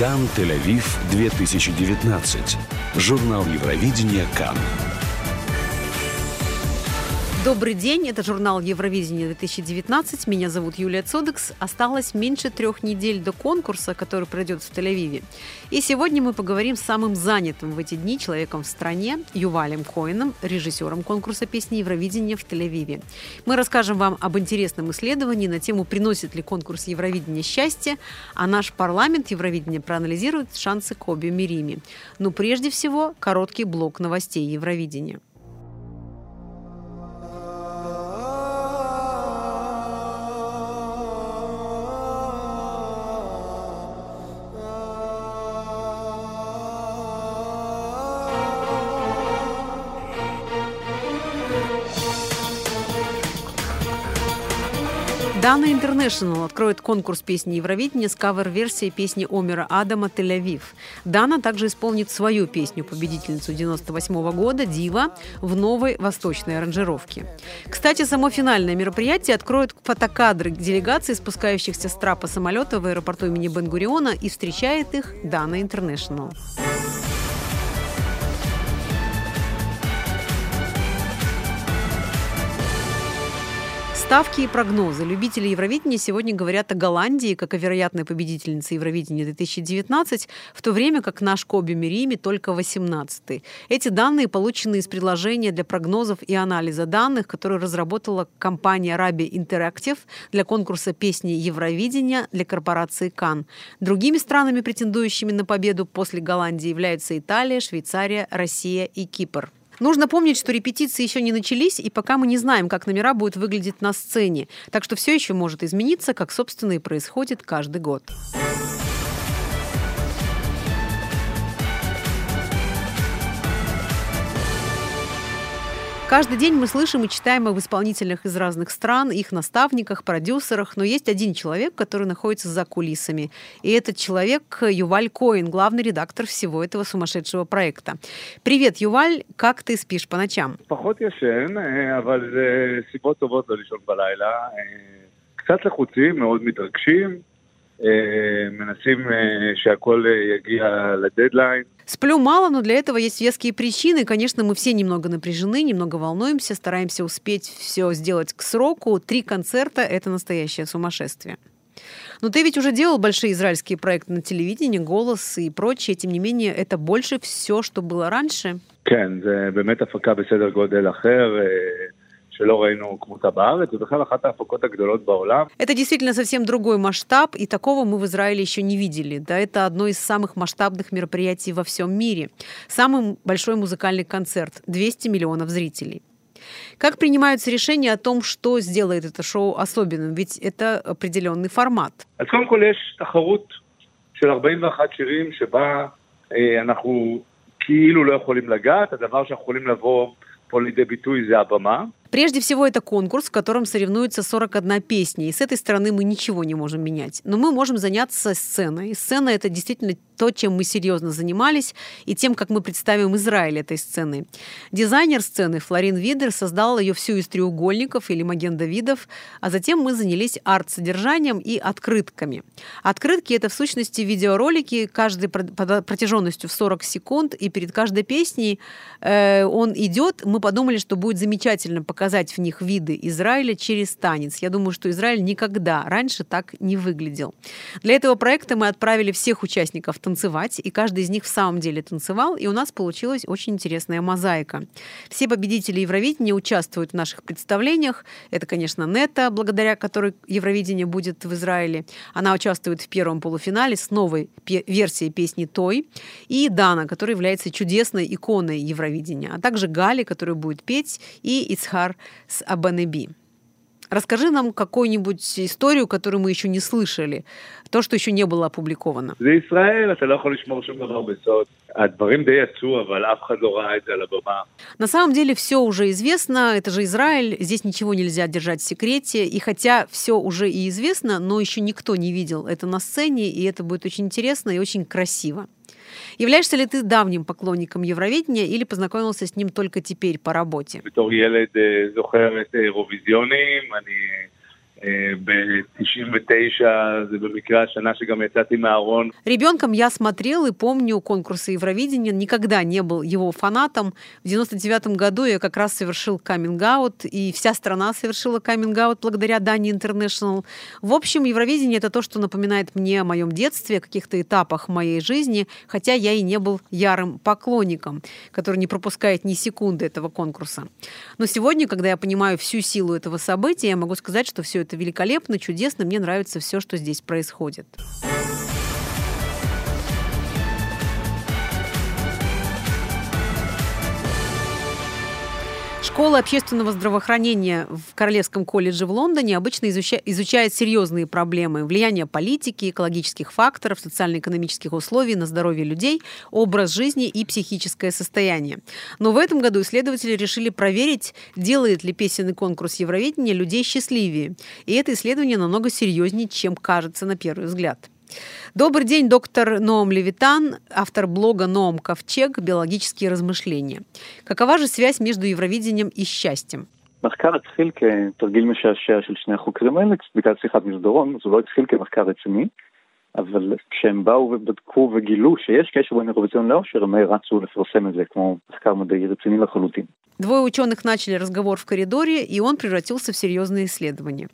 Кан Тель-Авив 2019. Журнал Евровидения Кан. Добрый день, это журнал Евровидения 2019. Меня зовут Юлия Цодекс. Осталось меньше трех недель до конкурса, который пройдет в Тель-Авиве. И сегодня мы поговорим с самым занятым в эти дни человеком в стране, Ювалем Коином, режиссером конкурса песни Евровидения в Тель-Авиве. Мы расскажем вам об интересном исследовании на тему «Приносит ли конкурс Евровидения счастье?», а наш парламент Евровидения проанализирует шансы Коби Мирими. Но прежде всего короткий блок новостей Евровидения. Дана Интернешнл откроет конкурс песни Евровидения с кавер-версией песни Омера Адама «Тель-Авив». Дана также исполнит свою песню, победительницу 98 года «Дива» в новой восточной аранжировке. Кстати, само финальное мероприятие откроет фотокадры делегации, спускающихся с трапа самолета в аэропорту имени Бенгуриона и встречает их Дана Интернешнл. Ставки и прогнозы. Любители Евровидения сегодня говорят о Голландии как о вероятной победительнице Евровидения 2019, в то время как наш Коби Мерими только 18-й. Эти данные получены из предложения для прогнозов и анализа данных, которые разработала компания Arabi Interactive для конкурса песни Евровидения для корпорации Кан. Другими странами, претендующими на победу после Голландии, являются Италия, Швейцария, Россия и Кипр. Нужно помнить, что репетиции еще не начались, и пока мы не знаем, как номера будут выглядеть на сцене. Так что все еще может измениться, как, собственно, и происходит каждый год. Каждый день мы слышим и читаем об исполнителях из разных стран, их наставниках, продюсерах, но есть один человек, который находится за кулисами. И этот человек Юваль Коин, главный редактор всего этого сумасшедшего проекта. Привет, Юваль, как ты спишь по ночам? פחות ישן, אבל זה סיבות טובות לא לישון בלילה. קצת לחוצים, מאוד מתרגשים. מנסים שהכל יגיע לדדליין. Сплю мало, но для этого есть веские причины. Конечно, мы все немного напряжены, немного волнуемся, стараемся успеть все сделать к сроку. Три концерта – это настоящее сумасшествие. Но ты ведь уже делал большие израильские проекты на телевидении, голос и прочее. Тем не менее, это больше все, что было раньше. כן, זה באמת הפקה בסדר גודל אחר. שלא ראינו כמותה בארץ, ובכלל אחת ההפקות הגדולות בעולם. Это действительно совсем другой масштаб, и такого мы в Израиле еще не видели. Да, это одно из самых масштабных мероприятий во всем мире. Самый большой музыкальный концерт – 200 миллионов зрителей. Как принимаются решения о том, что сделает это шоу особенным? Ведь это определенный формат. אז קודם כל יש תחרות של 41 שירים שבה אנחנו כאילו לא יכולים לגעת, הדבר שאנחנו יכולים לבוא פה לידי ביטוי זה הבמה. Прежде всего, это конкурс, в котором соревнуются 41 песня, и с этой стороны мы ничего не можем менять. Но мы можем заняться сценой. И сцена — это действительно то, чем мы серьезно занимались, и тем, как мы представим Израиль этой сцены. Дизайнер сцены Флорин Видер создал ее всю из треугольников или маген Давидов, а затем мы занялись арт-содержанием и открытками. Открытки — это в сущности видеоролики, каждой протяженностью в 40 секунд, и перед каждой песней э, он идет. Мы подумали, что будет замечательно показать показать в них виды Израиля через танец. Я думаю, что Израиль никогда раньше так не выглядел. Для этого проекта мы отправили всех участников танцевать, и каждый из них в самом деле танцевал, и у нас получилась очень интересная мозаика. Все победители Евровидения участвуют в наших представлениях. Это, конечно, Нета, благодаря которой Евровидение будет в Израиле. Она участвует в первом полуфинале с новой версией песни «Той», и Дана, которая является чудесной иконой Евровидения, а также Гали, которая будет петь, и Ицхар Бахар с Абанеби. Расскажи нам какую-нибудь историю, которую мы еще не слышали, то, что еще не было опубликовано. На самом деле все уже известно, это же Израиль, здесь ничего нельзя держать в секрете, и хотя все уже и известно, но еще никто не видел это на сцене, и это будет очень интересно и очень красиво. Являешься ли ты давним поклонником Евровидения или познакомился с ним только теперь по работе? ב-99 זה במקרה השנה שגם יצאתי מהארון. Ребенком я смотрел и помню конкурсы Евровидения, никогда не был его фанатом. В 99 году я как раз совершил каминг-аут, и вся страна совершила каминг-аут благодаря Дани Интернешнл. В общем, Евровидение — это то, что напоминает мне о моем детстве, о каких-то этапах моей жизни, хотя я и не был ярым поклонником, который не пропускает ни секунды этого конкурса. Но сегодня, когда я понимаю всю силу этого события, я могу сказать, что все это великолепно, чудесно, мне нравится все, что здесь происходит. Школа общественного здравоохранения в Королевском колледже в Лондоне обычно изуча- изучает серьезные проблемы влияния политики, экологических факторов, социально-экономических условий на здоровье людей, образ жизни и психическое состояние. Но в этом году исследователи решили проверить, делает ли песенный конкурс Евровидения людей счастливее. И это исследование намного серьезнее, чем кажется на первый взгляд. Добрый день, доктор Ноам Левитан, автор блога «Ноам Ковчег. Биологические размышления». Какова же связь между Евровидением и счастьем? מחקר התחיל כתרגיל משעשע של שני החוקרים האלה, בגלל שיחת מסדרון, אז הוא לא התחיל כמחקר רציני, אבל כשהם באו ובדקו וגילו שיש קשר בין אירוויזיון לאושר, הם רצו לפרסם את זה כמו מחקר מדעי רציני לחלוטין. Двое ученых начали разговор в коридоре, и он превратился в серьезное исследование.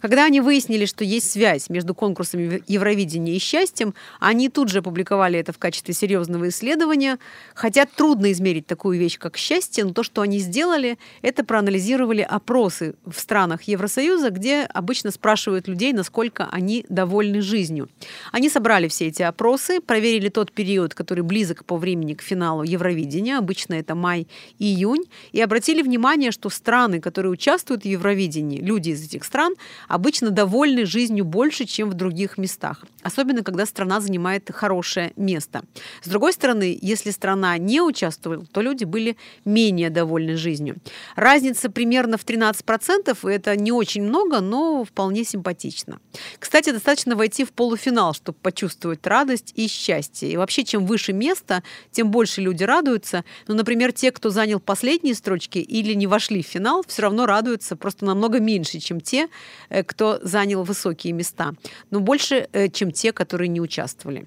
Когда они выяснили, что есть связь между конкурсами Евровидения и счастьем, они тут же опубликовали это в качестве серьезного исследования. Хотя трудно измерить такую вещь, как счастье, но то, что они сделали, это проанализировали опросы в странах Евросоюза, где обычно спрашивают людей, насколько они довольны жизнью. Они собрали все эти опросы, проверили тот период, который близок по времени к финалу Евровидения, обычно это май-июнь, и обратили внимание, что страны, которые участвуют в Евровидении, люди из этих стран, обычно довольны жизнью больше, чем в других местах. Особенно, когда страна занимает хорошее место. С другой стороны, если страна не участвовала, то люди были менее довольны жизнью. Разница примерно в 13%, и это не очень много, но вполне симпатично. Кстати, достаточно войти в полуфинал, чтобы почувствовать радость и счастье. И вообще, чем выше место, тем больше люди радуются. Ну, например, те, кто занял последние строчки или не вошли в финал, все равно радуются просто намного меньше, чем те, э, кто занял высокие места, но больше, э, чем те, которые не участвовали.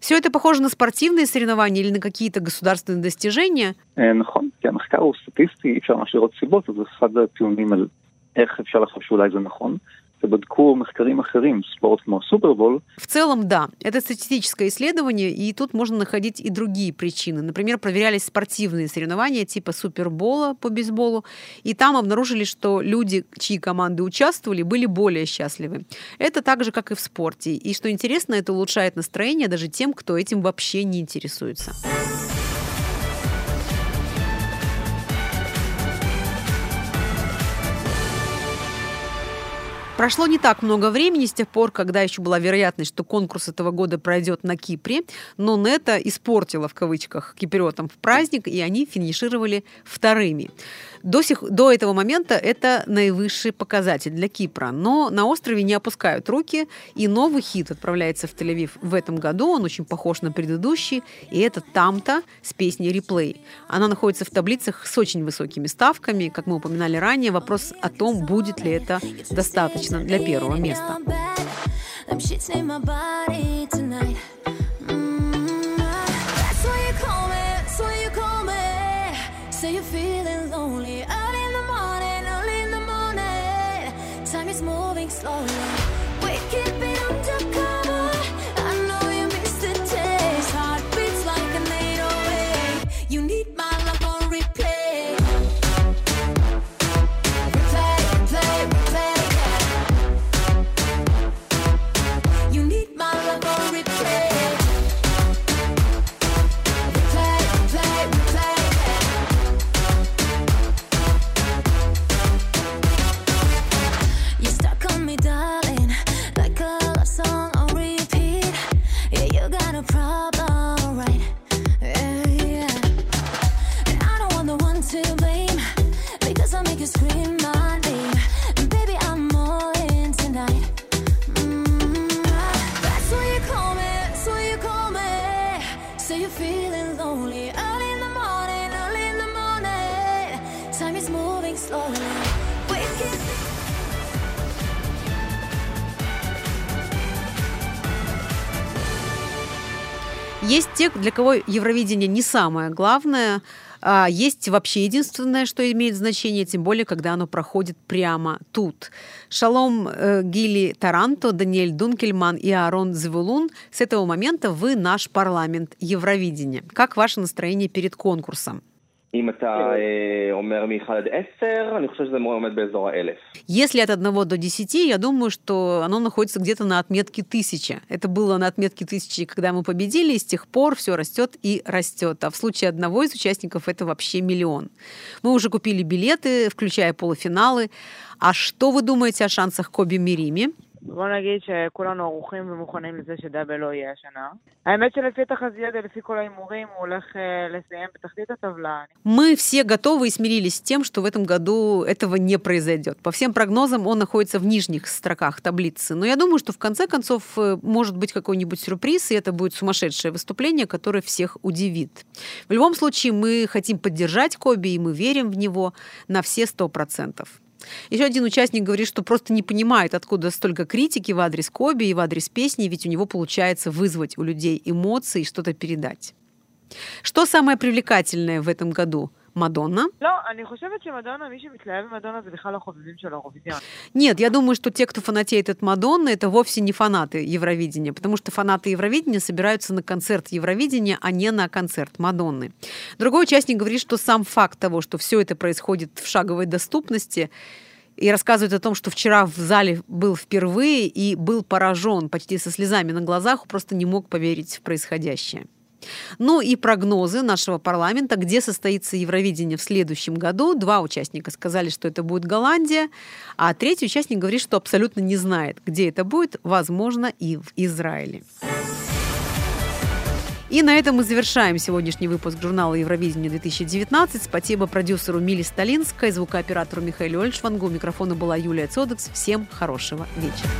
Все это похоже на спортивные соревнования или на какие-то государственные достижения? נכון, כי המחקר הוא סטטיסטי, אי אפשר ממש לראות סיבות, אז אחד הטיעונים על איך אפשר לחשוב שאולי זה נכון. ובדקו מחקרים אחרים, ספורט כמו סופרבול. В целом, да, это статистическое исследование, и тут можно находить и другие причины. Например, проверялись спортивные соревнования типа супербола по бейсболу, и там обнаружили, что люди, чьи команды участвовали, были более счастливы. Это так же, как и в спорте. И что интересно, это улучшает настроение даже тем, кто этим вообще не интересуется. Прошло не так много времени с тех пор, когда еще была вероятность, что конкурс этого года пройдет на Кипре, но Нета испортила в кавычках киприотам в праздник, и они финишировали вторыми. До, сих, до этого момента это наивысший показатель для Кипра, но на острове не опускают руки, и новый хит отправляется в Тель-Авив в этом году, он очень похож на предыдущий, и это «Тамта» с песней «Реплей». Она находится в таблицах с очень высокими ставками, как мы упоминали ранее, вопрос о том, будет ли это достаточно для первого места. Есть те, для кого Евровидение не самое главное, а есть вообще единственное, что имеет значение, тем более, когда оно проходит прямо тут. Шалом э, Гили Таранто, Даниэль Дункельман и Аарон Звулун. С этого момента вы наш парламент Евровидения. Как ваше настроение перед конкурсом? אם אתה אומר מ-1 עד 10, אני חושב שזה עומד באזור האלף. Если от 1 до 10, я думаю, что оно находится где-то на отметке 1000. Это было на отметке 1000, когда мы победили, и с тех пор все растет и растет. А в случае одного из участников это вообще миллион. Мы уже купили билеты, включая полуфиналы. А что вы думаете о шансах Коби Мирими? בוא נגיד שכולנו ערוכים ומוכנים לזה שדאבל לא יהיה השנה. האמת שלפי התחזיות ולפי כל ההימורים הוא הולך לסיים בתחתית הטבלה. Мы все готовы и смирились с тем, что в этом году этого не произойдет. По всем прогнозам он находится в нижних строках таблицы. Но я думаю, что в конце концов э, может быть какой-нибудь сюрприз, и это будет сумасшедшее выступление, которое всех удивит. В любом случае мы хотим поддержать Коби, и мы верим в него на все сто процентов. Еще один участник говорит, что просто не понимает, откуда столько критики в адрес Коби и в адрес песни, ведь у него получается вызвать у людей эмоции и что-то передать. Что самое привлекательное в этом году? Мадонна? Нет, я думаю, что те, кто фанатеет от Мадонны, это вовсе не фанаты Евровидения, потому что фанаты Евровидения собираются на концерт Евровидения, а не на концерт Мадонны. Другой участник говорит, что сам факт того, что все это происходит в шаговой доступности, и рассказывает о том, что вчера в зале был впервые и был поражен почти со слезами на глазах, просто не мог поверить в происходящее. Ну и прогнозы нашего парламента, где состоится Евровидение в следующем году. Два участника сказали, что это будет Голландия, а третий участник говорит, что абсолютно не знает, где это будет, возможно, и в Израиле. И на этом мы завершаем сегодняшний выпуск журнала Евровидение 2019. Спасибо продюсеру Мили Сталинской, звукооператору Михаилу Ольшвангу. У микрофона была Юлия Цодекс. Всем хорошего вечера.